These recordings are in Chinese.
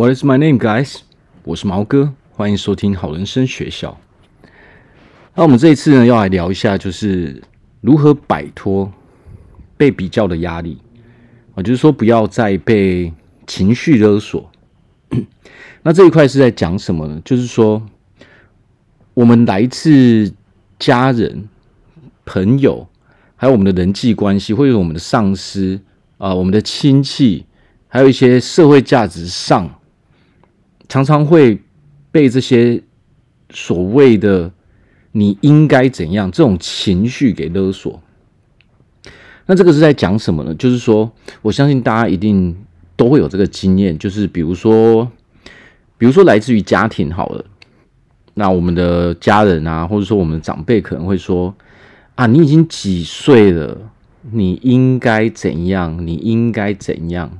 What is my name, guys？我是毛哥，欢迎收听好人生学校。那我们这一次呢，要来聊一下，就是如何摆脱被比较的压力啊，就是说不要再被情绪勒索。那这一块是在讲什么呢？就是说，我们来自家人、朋友，还有我们的人际关系，或者我们的上司啊，我们的亲戚，还有一些社会价值上。常常会被这些所谓的“你应该怎样”这种情绪给勒索。那这个是在讲什么呢？就是说，我相信大家一定都会有这个经验，就是比如说，比如说来自于家庭好了，那我们的家人啊，或者说我们的长辈可能会说：“啊，你已经几岁了？你应该怎样？你应该怎样？”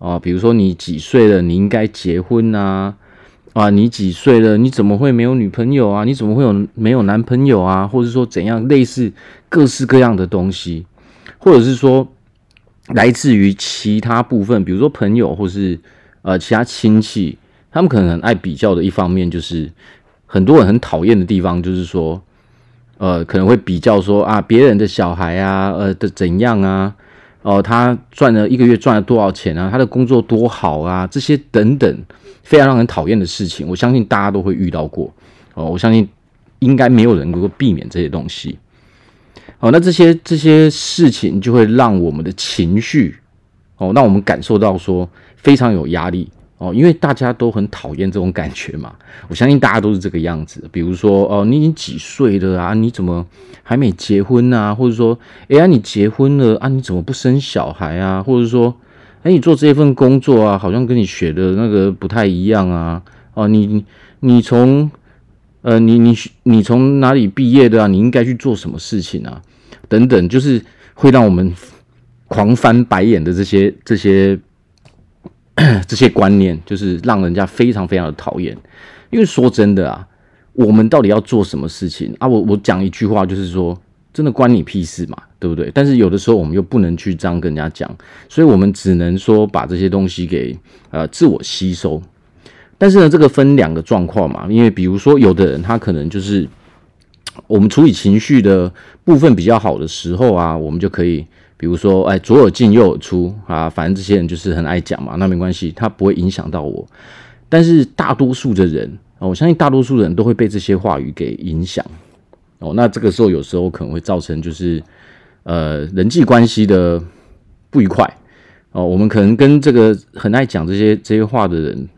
啊，比如说你几岁了，你应该结婚啊！啊，你几岁了，你怎么会没有女朋友啊？你怎么会有没有男朋友啊？或者说怎样，类似各式各样的东西，或者是说来自于其他部分，比如说朋友或是呃其他亲戚，他们可能很爱比较的一方面，就是很多人很讨厌的地方，就是说呃可能会比较说啊别人的小孩啊，呃的怎样啊。哦，他赚了一个月赚了多少钱啊？他的工作多好啊？这些等等，非常让人讨厌的事情，我相信大家都会遇到过。哦，我相信应该没有人能够避免这些东西。哦，那这些这些事情就会让我们的情绪，哦，让我们感受到说非常有压力。哦，因为大家都很讨厌这种感觉嘛，我相信大家都是这个样子。比如说，哦，你已经几岁了啊？你怎么还没结婚啊？或者说，哎呀，你结婚了啊？你怎么不生小孩啊？或者说，哎，你做这份工作啊，好像跟你学的那个不太一样啊？哦，你你从呃，你你你从哪里毕业的啊？你应该去做什么事情啊？等等，就是会让我们狂翻白眼的这些这些。这些观念就是让人家非常非常的讨厌，因为说真的啊，我们到底要做什么事情啊？我我讲一句话，就是说，真的关你屁事嘛，对不对？但是有的时候我们又不能去这样跟人家讲，所以我们只能说把这些东西给呃自我吸收。但是呢，这个分两个状况嘛，因为比如说有的人他可能就是我们处理情绪的部分比较好的时候啊，我们就可以。比如说，哎，左耳进右耳出啊，反正这些人就是很爱讲嘛，那没关系，他不会影响到我。但是大多数的人，我相信大多数人都会被这些话语给影响。哦，那这个时候有时候可能会造成就是呃人际关系的不愉快。哦，我们可能跟这个很爱讲这些这些话的人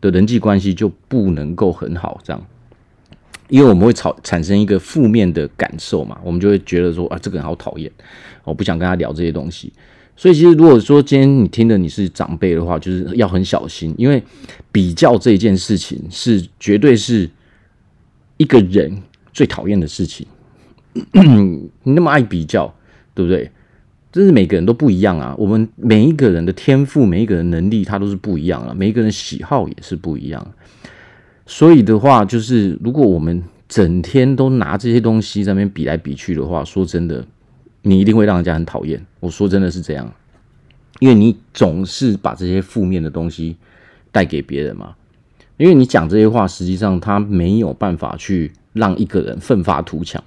的人际关系就不能够很好，这样。因为我们会产产生一个负面的感受嘛，我们就会觉得说啊，这个人好讨厌，我不想跟他聊这些东西。所以其实如果说今天你听的你是长辈的话，就是要很小心，因为比较这件事情是绝对是一个人最讨厌的事情。你那么爱比较，对不对？这是每个人都不一样啊。我们每一个人的天赋，每一个人能力，它都是不一样啊。每一个人喜好也是不一样。所以的话，就是如果我们整天都拿这些东西在那边比来比去的话，说真的，你一定会让人家很讨厌。我说真的是这样，因为你总是把这些负面的东西带给别人嘛。因为你讲这些话，实际上他没有办法去让一个人奋发图强。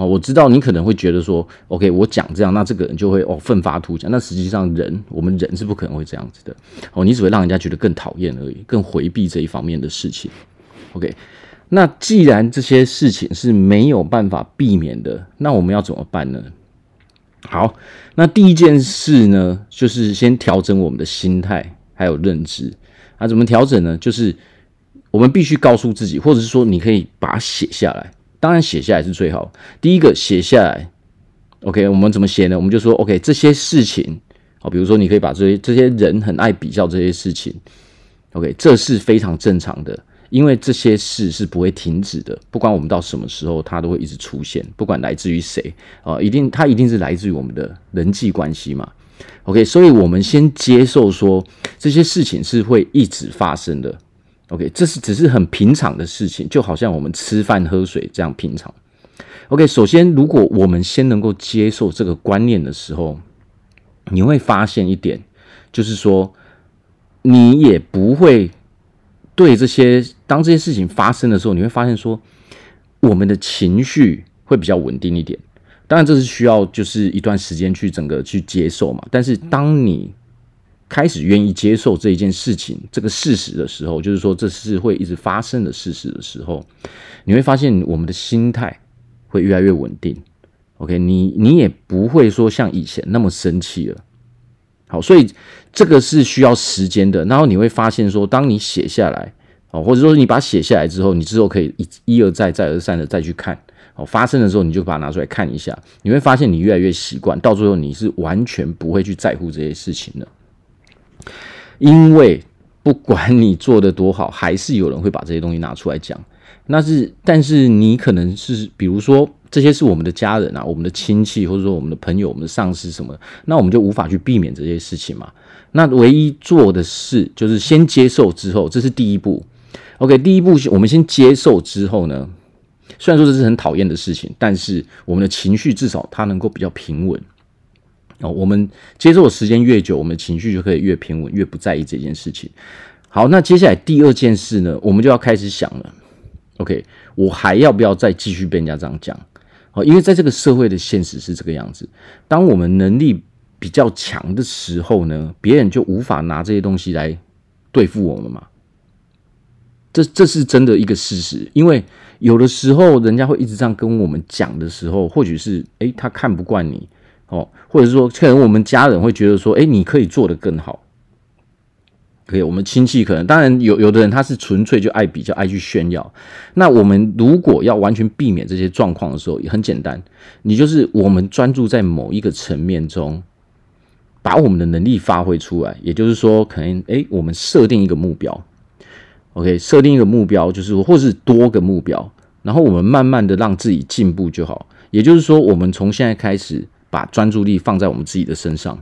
哦，我知道你可能会觉得说，OK，我讲这样，那这个人就会哦奋发图强。那实际上人，我们人是不可能会这样子的。哦，你只会让人家觉得更讨厌而已，更回避这一方面的事情。OK，那既然这些事情是没有办法避免的，那我们要怎么办呢？好，那第一件事呢，就是先调整我们的心态还有认知。那怎么调整呢？就是我们必须告诉自己，或者是说，你可以把它写下来。当然写下来是最好。第一个写下来，OK，我们怎么写呢？我们就说，OK，这些事情，好，比如说你可以把这些这些人很爱比较这些事情，OK，这是非常正常的，因为这些事是不会停止的，不管我们到什么时候，它都会一直出现，不管来自于谁啊，一定它一定是来自于我们的人际关系嘛，OK，所以我们先接受说这些事情是会一直发生的。OK，这是只是很平常的事情，就好像我们吃饭喝水这样平常。OK，首先，如果我们先能够接受这个观念的时候，你会发现一点，就是说，你也不会对这些，当这些事情发生的时候，你会发现说，我们的情绪会比较稳定一点。当然，这是需要就是一段时间去整个去接受嘛。但是，当你开始愿意接受这一件事情、这个事实的时候，就是说这是会一直发生的事实的时候，你会发现我们的心态会越来越稳定。OK，你你也不会说像以前那么生气了。好，所以这个是需要时间的。然后你会发现说，当你写下来，哦，或者说你把它写下来之后，你之后可以一一而再、再而三的再去看。哦，发生的时候你就把它拿出来看一下，你会发现你越来越习惯，到最后你是完全不会去在乎这些事情的。因为不管你做得多好，还是有人会把这些东西拿出来讲。那是，但是你可能是，比如说这些是我们的家人啊，我们的亲戚，或者说我们的朋友、我们的上司什么，那我们就无法去避免这些事情嘛。那唯一做的事就是先接受之后，这是第一步。OK，第一步我们先接受之后呢，虽然说这是很讨厌的事情，但是我们的情绪至少它能够比较平稳。哦，我们接受的时间越久，我们的情绪就可以越平稳，越不在意这件事情。好，那接下来第二件事呢，我们就要开始想了。OK，我还要不要再继续被人家这样讲？哦，因为在这个社会的现实是这个样子，当我们能力比较强的时候呢，别人就无法拿这些东西来对付我们嘛。这这是真的一个事实，因为有的时候人家会一直这样跟我们讲的时候，或许是诶，他看不惯你。哦，或者是说，可能我们家人会觉得说，哎，你可以做得更好。可以，我们亲戚可能，当然有有的人他是纯粹就爱比较，爱去炫耀。那我们如果要完全避免这些状况的时候，也很简单，你就是我们专注在某一个层面中，把我们的能力发挥出来。也就是说，可能哎，我们设定一个目标，OK，设定一个目标，就是或是多个目标，然后我们慢慢的让自己进步就好。也就是说，我们从现在开始。把专注力放在我们自己的身上，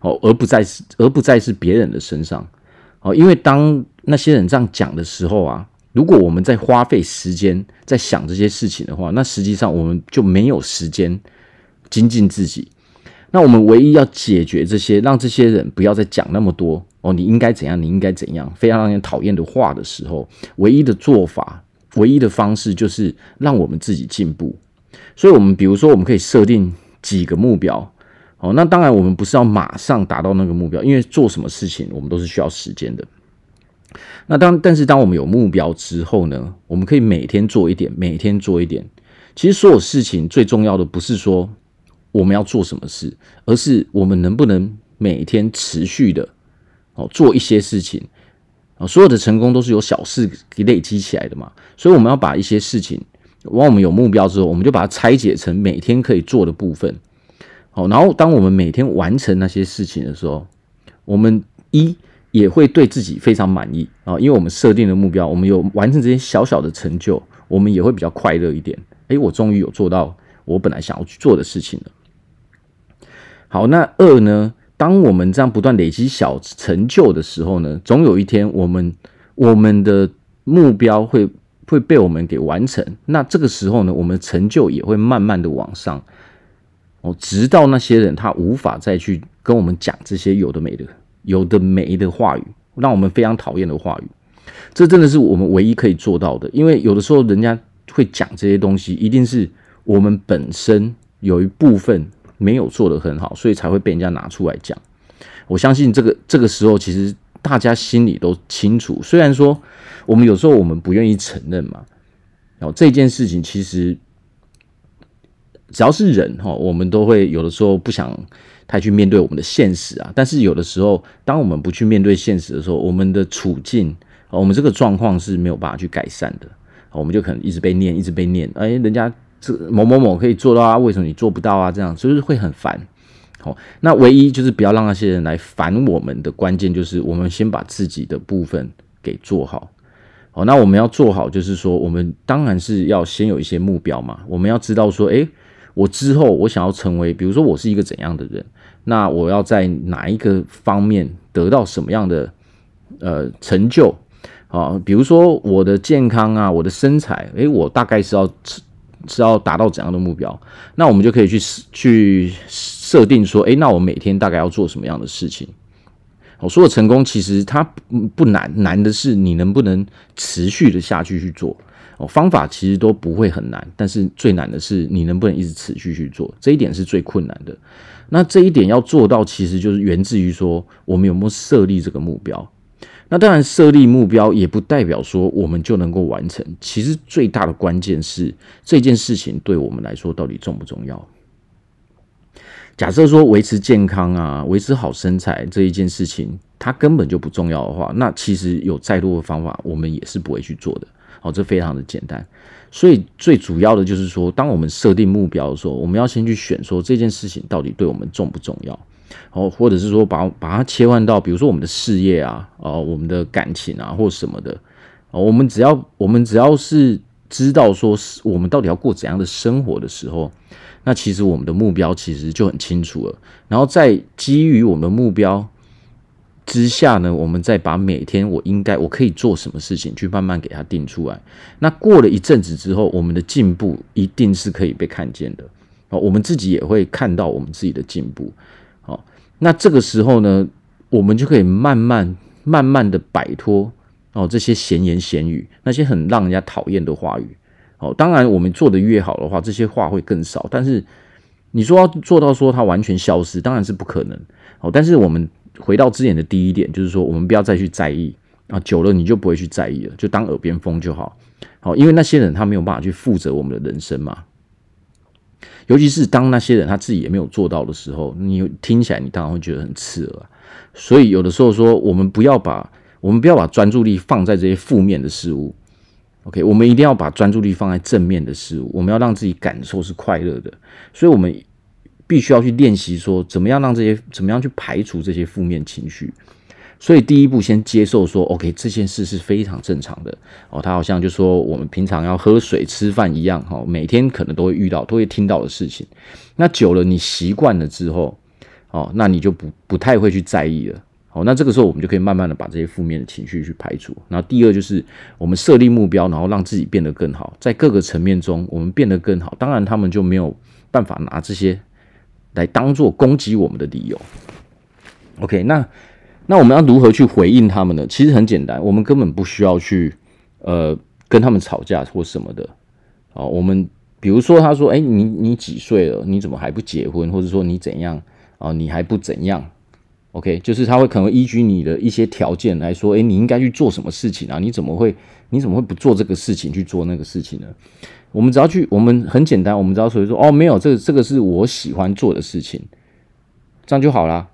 哦，而不再是而不再是别人的身上，哦，因为当那些人这样讲的时候啊，如果我们在花费时间在想这些事情的话，那实际上我们就没有时间精进自己。那我们唯一要解决这些，让这些人不要再讲那么多哦，你应该怎样，你应该怎样，非常让人讨厌的话的时候，唯一的做法，唯一的方式就是让我们自己进步。所以，我们比如说，我们可以设定。几个目标，哦，那当然我们不是要马上达到那个目标，因为做什么事情我们都是需要时间的。那当但是当我们有目标之后呢，我们可以每天做一点，每天做一点。其实所有事情最重要的不是说我们要做什么事，而是我们能不能每天持续的哦做一些事情。啊，所有的成功都是由小事给累积起来的嘛，所以我们要把一些事情。往我们有目标之后，我们就把它拆解成每天可以做的部分。好，然后当我们每天完成那些事情的时候，我们一也会对自己非常满意啊，因为我们设定的目标，我们有完成这些小小的成就，我们也会比较快乐一点。诶，我终于有做到我本来想要去做的事情了。好，那二呢？当我们这样不断累积小成就的时候呢，总有一天我们我们的目标会。会被我们给完成，那这个时候呢，我们成就也会慢慢的往上哦，直到那些人他无法再去跟我们讲这些有的没的、有的没的话语，让我们非常讨厌的话语。这真的是我们唯一可以做到的，因为有的时候人家会讲这些东西，一定是我们本身有一部分没有做得很好，所以才会被人家拿出来讲。我相信这个这个时候，其实大家心里都清楚，虽然说。我们有时候我们不愿意承认嘛，然后这件事情其实只要是人哈，我们都会有的时候不想太去面对我们的现实啊。但是有的时候，当我们不去面对现实的时候，我们的处境，我们这个状况是没有办法去改善的。我们就可能一直被念，一直被念。哎，人家这某某某可以做到啊，为什么你做不到啊？这样就是会很烦。好，那唯一就是不要让那些人来烦我们的关键，就是我们先把自己的部分给做好。哦，那我们要做好，就是说，我们当然是要先有一些目标嘛。我们要知道说，诶，我之后我想要成为，比如说我是一个怎样的人，那我要在哪一个方面得到什么样的呃成就啊？比如说我的健康啊，我的身材，诶，我大概是要是要达到怎样的目标？那我们就可以去去设定说，诶，那我每天大概要做什么样的事情？我说的成功，其实它不难，难的是你能不能持续的下去去做。哦，方法其实都不会很难，但是最难的是你能不能一直持续去做，这一点是最困难的。那这一点要做到，其实就是源自于说我们有没有设立这个目标。那当然，设立目标也不代表说我们就能够完成。其实最大的关键是这件事情对我们来说到底重不重要。假设说维持健康啊，维持好身材这一件事情，它根本就不重要的话，那其实有再多的方法，我们也是不会去做的。好，这非常的简单。所以最主要的就是说，当我们设定目标的时候，我们要先去选说这件事情到底对我们重不重要。哦，或者是说把把它切换到，比如说我们的事业啊，我们的感情啊，或什么的。我们只要我们只要是知道说是我们到底要过怎样的生活的时候。那其实我们的目标其实就很清楚了，然后在基于我们目标之下呢，我们再把每天我应该我可以做什么事情去慢慢给它定出来。那过了一阵子之后，我们的进步一定是可以被看见的哦，我们自己也会看到我们自己的进步。那这个时候呢，我们就可以慢慢慢慢的摆脱哦这些闲言闲语，那些很让人家讨厌的话语。哦，当然，我们做得越好的话，这些话会更少。但是你说要做到说它完全消失，当然是不可能。哦，但是我们回到之前的第一点，就是说我们不要再去在意啊，久了你就不会去在意了，就当耳边风就好。好，因为那些人他没有办法去负责我们的人生嘛。尤其是当那些人他自己也没有做到的时候，你听起来你当然会觉得很刺耳。所以有的时候说，我们不要把我们不要把专注力放在这些负面的事物。OK，我们一定要把专注力放在正面的事物，我们要让自己感受是快乐的，所以我们必须要去练习说，怎么样让这些，怎么样去排除这些负面情绪。所以第一步，先接受说，OK，这件事是非常正常的哦。他好像就说我们平常要喝水、吃饭一样，哈，每天可能都会遇到、都会听到的事情。那久了，你习惯了之后，哦，那你就不不太会去在意了。哦，那这个时候我们就可以慢慢的把这些负面的情绪去排除。那第二就是我们设立目标，然后让自己变得更好，在各个层面中我们变得更好。当然他们就没有办法拿这些来当做攻击我们的理由。OK，那那我们要如何去回应他们呢？其实很简单，我们根本不需要去呃跟他们吵架或什么的。哦，我们比如说他说，哎，你你几岁了？你怎么还不结婚？或者说你怎样啊？你还不怎样？OK，就是他会可能依据你的一些条件来说，诶，你应该去做什么事情啊？你怎么会，你怎么会不做这个事情去做那个事情呢？我们只要去，我们很简单，我们只要说说，哦，没有，这个这个是我喜欢做的事情，这样就好啦。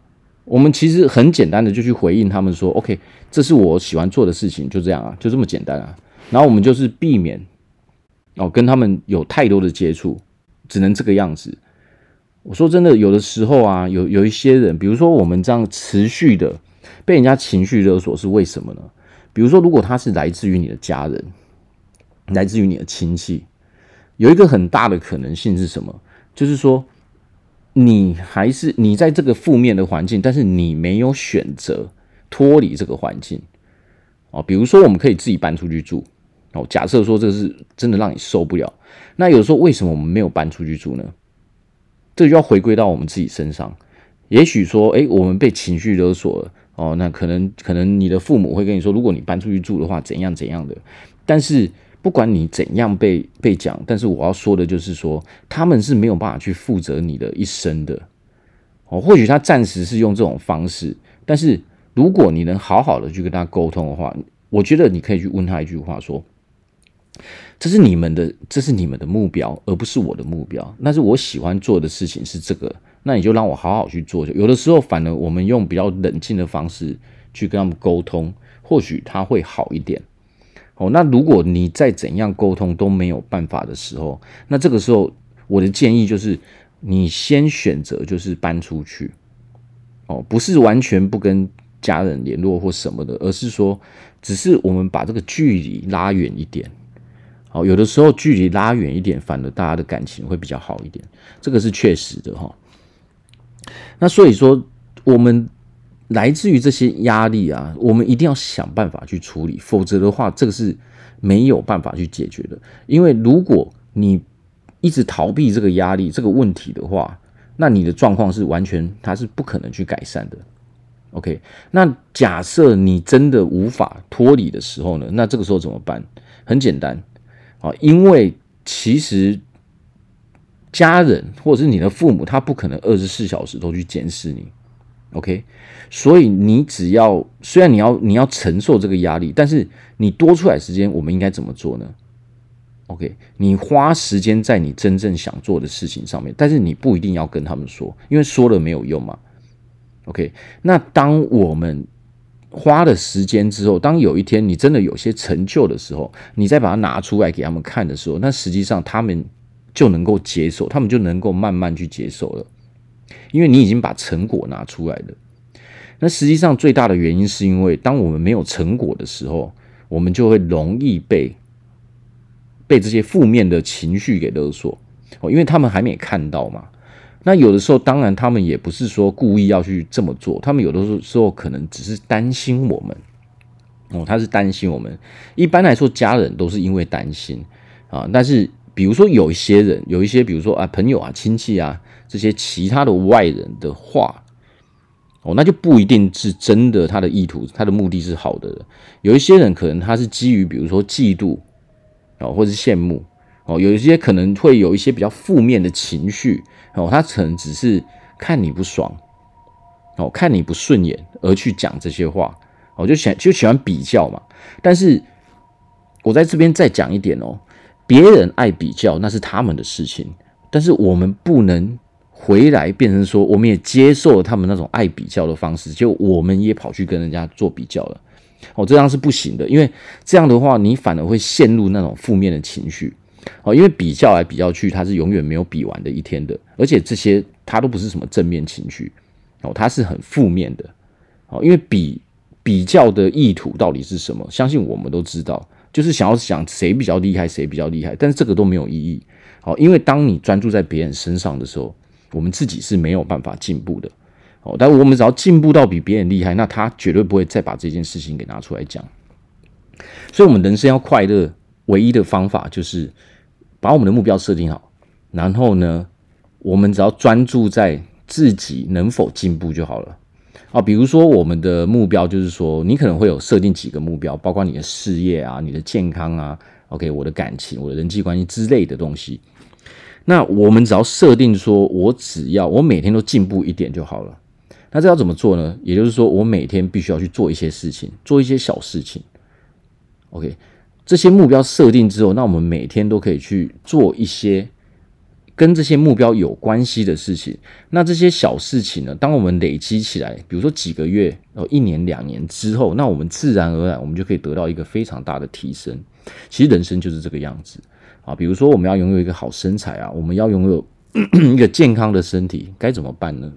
我们其实很简单的就去回应他们说，OK，这是我喜欢做的事情，就这样啊，就这么简单啊。然后我们就是避免哦跟他们有太多的接触，只能这个样子。我说真的，有的时候啊，有有一些人，比如说我们这样持续的被人家情绪勒索，是为什么呢？比如说，如果他是来自于你的家人，来自于你的亲戚，有一个很大的可能性是什么？就是说，你还是你在这个负面的环境，但是你没有选择脱离这个环境哦。比如说，我们可以自己搬出去住哦。假设说这是真的让你受不了，那有时候为什么我们没有搬出去住呢？这就要回归到我们自己身上。也许说，哎，我们被情绪勒索了哦，那可能可能你的父母会跟你说，如果你搬出去住的话，怎样怎样的。但是不管你怎样被被讲，但是我要说的就是说，他们是没有办法去负责你的一生的。哦，或许他暂时是用这种方式，但是如果你能好好的去跟他沟通的话，我觉得你可以去问他一句话说。这是你们的，这是你们的目标，而不是我的目标。那是我喜欢做的事情是这个，那你就让我好好去做。有的时候，反而我们用比较冷静的方式去跟他们沟通，或许他会好一点。哦，那如果你再怎样沟通都没有办法的时候，那这个时候我的建议就是，你先选择就是搬出去。哦，不是完全不跟家人联络或什么的，而是说，只是我们把这个距离拉远一点。哦，有的时候距离拉远一点，反而大家的感情会比较好一点，这个是确实的哈。那所以说，我们来自于这些压力啊，我们一定要想办法去处理，否则的话，这个是没有办法去解决的。因为如果你一直逃避这个压力、这个问题的话，那你的状况是完全它是不可能去改善的。OK，那假设你真的无法脱离的时候呢？那这个时候怎么办？很简单啊，因为其实家人或者是你的父母，他不可能二十四小时都去监视你。OK，所以你只要虽然你要你要承受这个压力，但是你多出来时间，我们应该怎么做呢？OK，你花时间在你真正想做的事情上面，但是你不一定要跟他们说，因为说了没有用嘛。OK，那当我们花了时间之后，当有一天你真的有些成就的时候，你再把它拿出来给他们看的时候，那实际上他们就能够接受，他们就能够慢慢去接受了，因为你已经把成果拿出来了。那实际上最大的原因是因为，当我们没有成果的时候，我们就会容易被被这些负面的情绪给勒索哦，因为他们还没看到嘛。那有的时候，当然他们也不是说故意要去这么做，他们有的时候可能只是担心我们哦，他是担心我们。一般来说，家人都是因为担心啊，但是比如说有一些人，有一些比如说啊朋友啊亲戚啊这些其他的外人的话哦，那就不一定是真的，他的意图他的目的是好的。有一些人可能他是基于比如说嫉妒哦，或者是羡慕。哦，有一些可能会有一些比较负面的情绪哦，他可能只是看你不爽，哦，看你不顺眼而去讲这些话，哦，就喜就喜欢比较嘛。但是我在这边再讲一点哦，别人爱比较那是他们的事情，但是我们不能回来变成说，我们也接受了他们那种爱比较的方式，就我们也跑去跟人家做比较了，哦，这样是不行的，因为这样的话，你反而会陷入那种负面的情绪。哦，因为比较来比较去，它是永远没有比完的一天的，而且这些它都不是什么正面情绪，哦，它是很负面的，哦，因为比比较的意图到底是什么？相信我们都知道，就是想要想谁比较厉害，谁比较厉害，但是这个都没有意义，哦，因为当你专注在别人身上的时候，我们自己是没有办法进步的，哦，但我们只要进步到比别人厉害，那他绝对不会再把这件事情给拿出来讲，所以，我们人生要快乐，唯一的方法就是。把我们的目标设定好，然后呢，我们只要专注在自己能否进步就好了。啊，比如说我们的目标就是说，你可能会有设定几个目标，包括你的事业啊、你的健康啊、OK，我的感情、我的人际关系之类的东西。那我们只要设定说，我只要我每天都进步一点就好了。那这要怎么做呢？也就是说，我每天必须要去做一些事情，做一些小事情。OK。这些目标设定之后，那我们每天都可以去做一些跟这些目标有关系的事情。那这些小事情呢，当我们累积起来，比如说几个月、哦一年、两年之后，那我们自然而然，我们就可以得到一个非常大的提升。其实人生就是这个样子啊。比如说，我们要拥有一个好身材啊，我们要拥有一个健康的身体，该怎么办呢？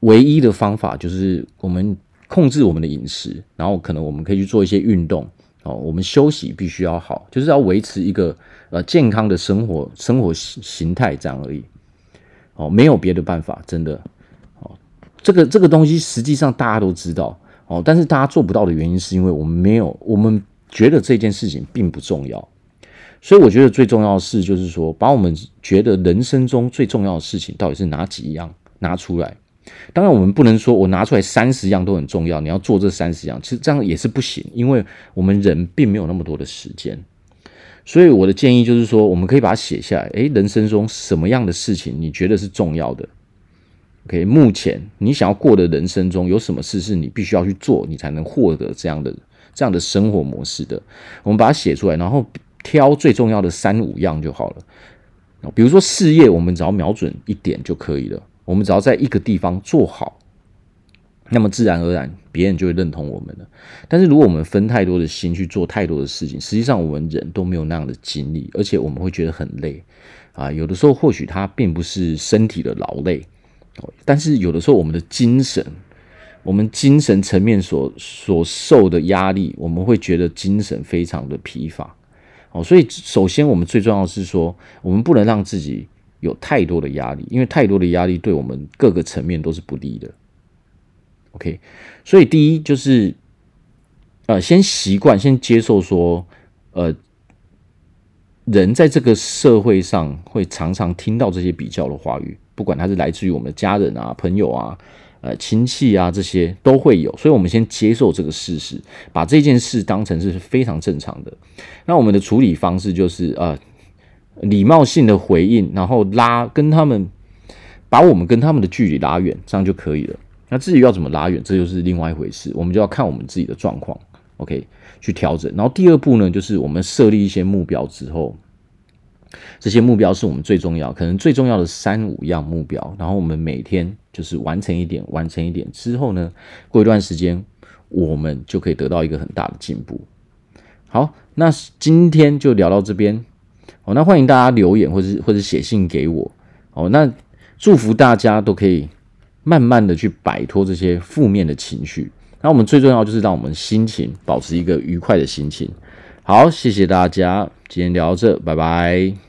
唯一的方法就是我们控制我们的饮食，然后可能我们可以去做一些运动。哦，我们休息必须要好，就是要维持一个呃健康的生活生活形态这样而已。哦，没有别的办法，真的。哦，这个这个东西实际上大家都知道哦，但是大家做不到的原因是因为我们没有，我们觉得这件事情并不重要。所以我觉得最重要的事就是说，把我们觉得人生中最重要的事情到底是哪几样拿出来。当然，我们不能说我拿出来三十样都很重要，你要做这三十样，其实这样也是不行，因为我们人并没有那么多的时间。所以我的建议就是说，我们可以把它写下来。诶，人生中什么样的事情你觉得是重要的？OK，目前你想要过的人生中有什么事是你必须要去做，你才能获得这样的这样的生活模式的？我们把它写出来，然后挑最重要的三五样就好了。比如说事业，我们只要瞄准一点就可以了。我们只要在一个地方做好，那么自然而然别人就会认同我们了。但是如果我们分太多的心去做太多的事情，实际上我们人都没有那样的精力，而且我们会觉得很累啊。有的时候或许它并不是身体的劳累，但是有的时候我们的精神，我们精神层面所所受的压力，我们会觉得精神非常的疲乏。哦，所以首先我们最重要的是说，我们不能让自己。有太多的压力，因为太多的压力对我们各个层面都是不利的。OK，所以第一就是，呃，先习惯，先接受说，呃，人在这个社会上会常常听到这些比较的话语，不管他是来自于我们的家人啊、朋友啊，呃亲戚啊这些都会有，所以我们先接受这个事实，把这件事当成是非常正常的。那我们的处理方式就是呃礼貌性的回应，然后拉跟他们把我们跟他们的距离拉远，这样就可以了。那至于要怎么拉远，这就是另外一回事，我们就要看我们自己的状况，OK，去调整。然后第二步呢，就是我们设立一些目标之后，这些目标是我们最重要，可能最重要的三五样目标，然后我们每天就是完成一点，完成一点之后呢，过一段时间，我们就可以得到一个很大的进步。好，那今天就聊到这边，哦，那欢迎大家留言或是或者写信给我，哦，那祝福大家都可以。慢慢的去摆脱这些负面的情绪，那我们最重要就是让我们心情保持一个愉快的心情。好，谢谢大家，今天聊到这，拜拜。